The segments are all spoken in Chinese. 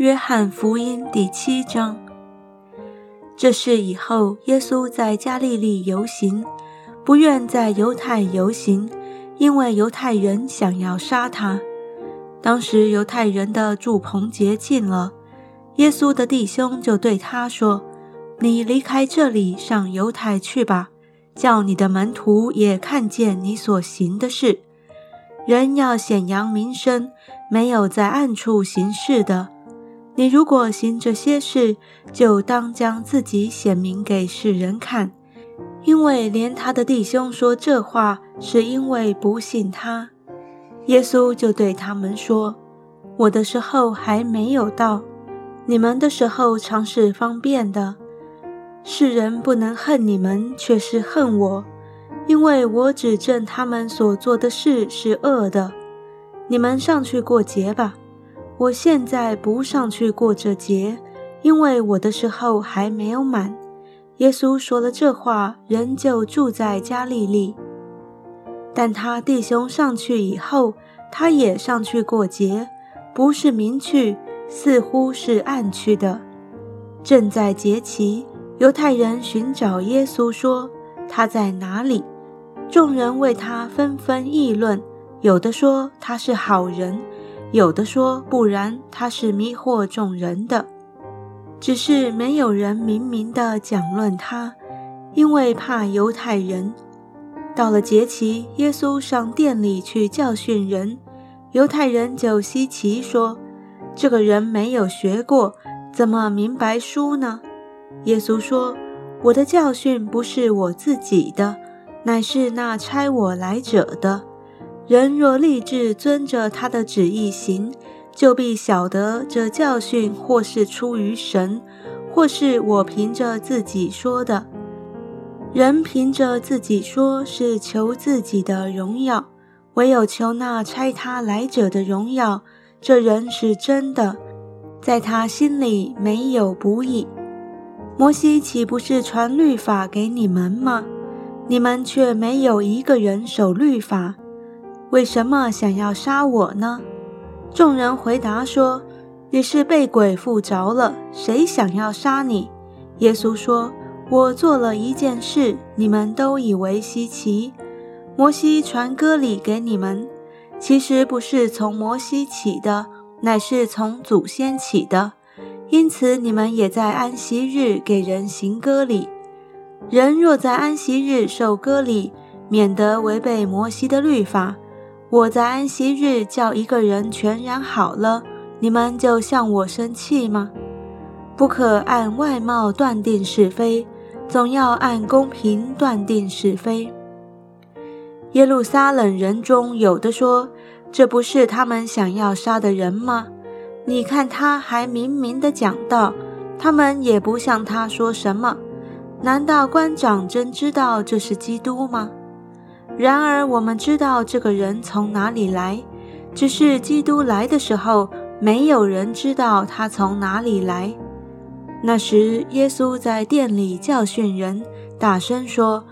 约翰福音第七章。这事以后，耶稣在加利利游行，不愿在犹太游行，因为犹太人想要杀他。当时犹太人的祝棚节近了，耶稣的弟兄就对他说：“你离开这里，上犹太去吧，叫你的门徒也看见你所行的事。人要显扬名声，没有在暗处行事的。”你如果行这些事，就当将自己显明给世人看，因为连他的弟兄说这话，是因为不信他。耶稣就对他们说：“我的时候还没有到，你们的时候常是方便的。世人不能恨你们，却是恨我，因为我指证他们所做的事是恶的。你们上去过节吧。”我现在不上去过这节，因为我的时候还没有满。耶稣说了这话，人就住在加利利。但他弟兄上去以后，他也上去过节，不是明去，似乎是暗去的。正在节期，犹太人寻找耶稣，说他在哪里？众人为他纷纷议论，有的说他是好人。有的说不然，他是迷惑众人的，只是没有人明明的讲论他，因为怕犹太人。到了节期，耶稣上殿里去教训人，犹太人就稀奇说：“这个人没有学过，怎么明白书呢？”耶稣说：“我的教训不是我自己的，乃是那差我来者的。”人若立志遵着他的旨意行，就必晓得这教训或是出于神，或是我凭着自己说的。人凭着自己说是求自己的荣耀，唯有求那差他来者的荣耀。这人是真的，在他心里没有不义。摩西岂不是传律法给你们吗？你们却没有一个人守律法。为什么想要杀我呢？众人回答说：“你是被鬼附着了，谁想要杀你？”耶稣说：“我做了一件事，你们都以为稀奇。摩西传歌礼给你们，其实不是从摩西起的，乃是从祖先起的。因此你们也在安息日给人行歌礼。人若在安息日受割礼，免得违背摩西的律法。”我在安息日叫一个人全然好了，你们就向我生气吗？不可按外貌断定是非，总要按公平断定是非。耶路撒冷人中有的说：“这不是他们想要杀的人吗？”你看他还明明的讲道，他们也不向他说什么。难道官长真知道这是基督吗？然而，我们知道这个人从哪里来，只是基督来的时候，没有人知道他从哪里来。那时，耶稣在店里教训人，大声说：“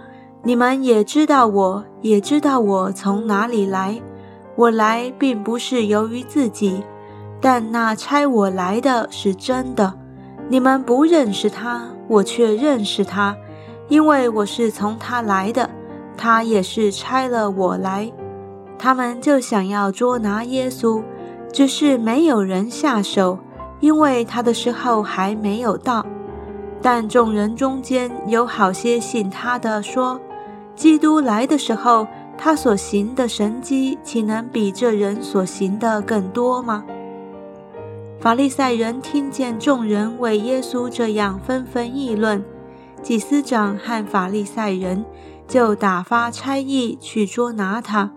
你们也知道，我也知道我从哪里来。我来并不是由于自己，但那差我来的是真的。你们不认识他，我却认识他，因为我是从他来的。”他也是差了我来，他们就想要捉拿耶稣，只是没有人下手，因为他的时候还没有到。但众人中间有好些信他的，说：基督来的时候，他所行的神迹，岂能比这人所行的更多吗？法利赛人听见众人为耶稣这样纷纷议论，祭司长和法利赛人。就打发差役去捉拿他。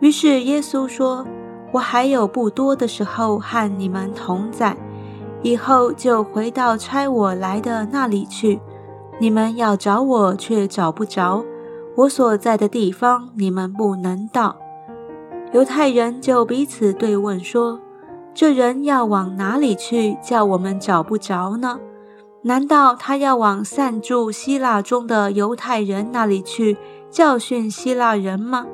于是耶稣说：“我还有不多的时候和你们同在，以后就回到差我来的那里去。你们要找我，却找不着；我所在的地方，你们不能到。”犹太人就彼此对问说：“这人要往哪里去，叫我们找不着呢？”难道他要往散住希腊中的犹太人那里去教训希腊人吗？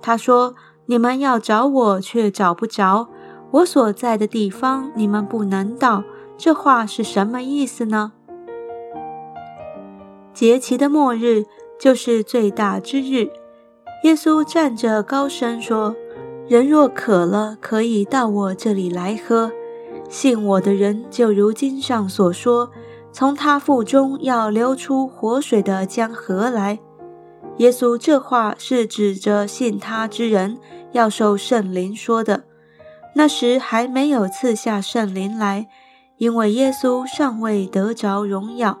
他说：“你们要找我，却找不着；我所在的地方你们不能到。”这话是什么意思呢？节期的末日就是最大之日。耶稣站着高声说：“人若渴了，可以到我这里来喝。信我的人，就如经上所说，从他腹中要流出活水的江河来。”耶稣这话是指着信他之人要受圣灵说的。那时还没有赐下圣灵来。因为耶稣尚未得着荣耀，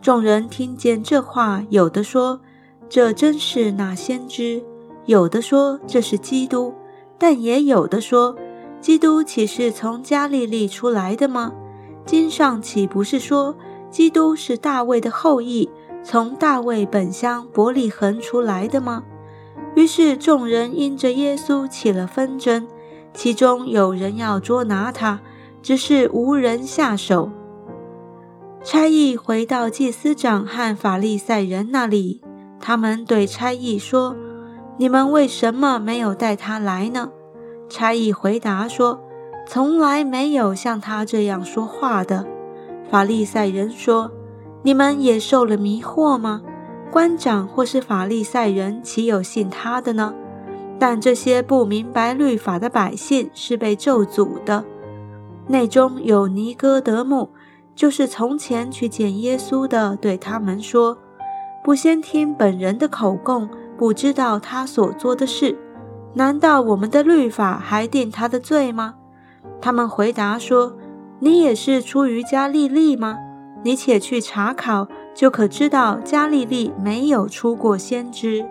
众人听见这话，有的说：“这真是那先知。”有的说：“这是基督。”但也有的说：“基督岂是从加利利出来的吗？经上岂不是说，基督是大卫的后裔，从大卫本乡伯利恒出来的吗？”于是众人因着耶稣起了纷争，其中有人要捉拿他。只是无人下手。差役回到祭司长和法利赛人那里，他们对差役说：“你们为什么没有带他来呢？”差役回答说：“从来没有像他这样说话的。”法利赛人说：“你们也受了迷惑吗？官长或是法利赛人岂有信他的呢？但这些不明白律法的百姓是被咒诅的。”内中有尼哥德慕，就是从前去见耶稣的，对他们说：“不先听本人的口供，不知道他所做的事，难道我们的律法还定他的罪吗？”他们回答说：“你也是出于加利利吗？你且去查考，就可知道加利利没有出过先知。”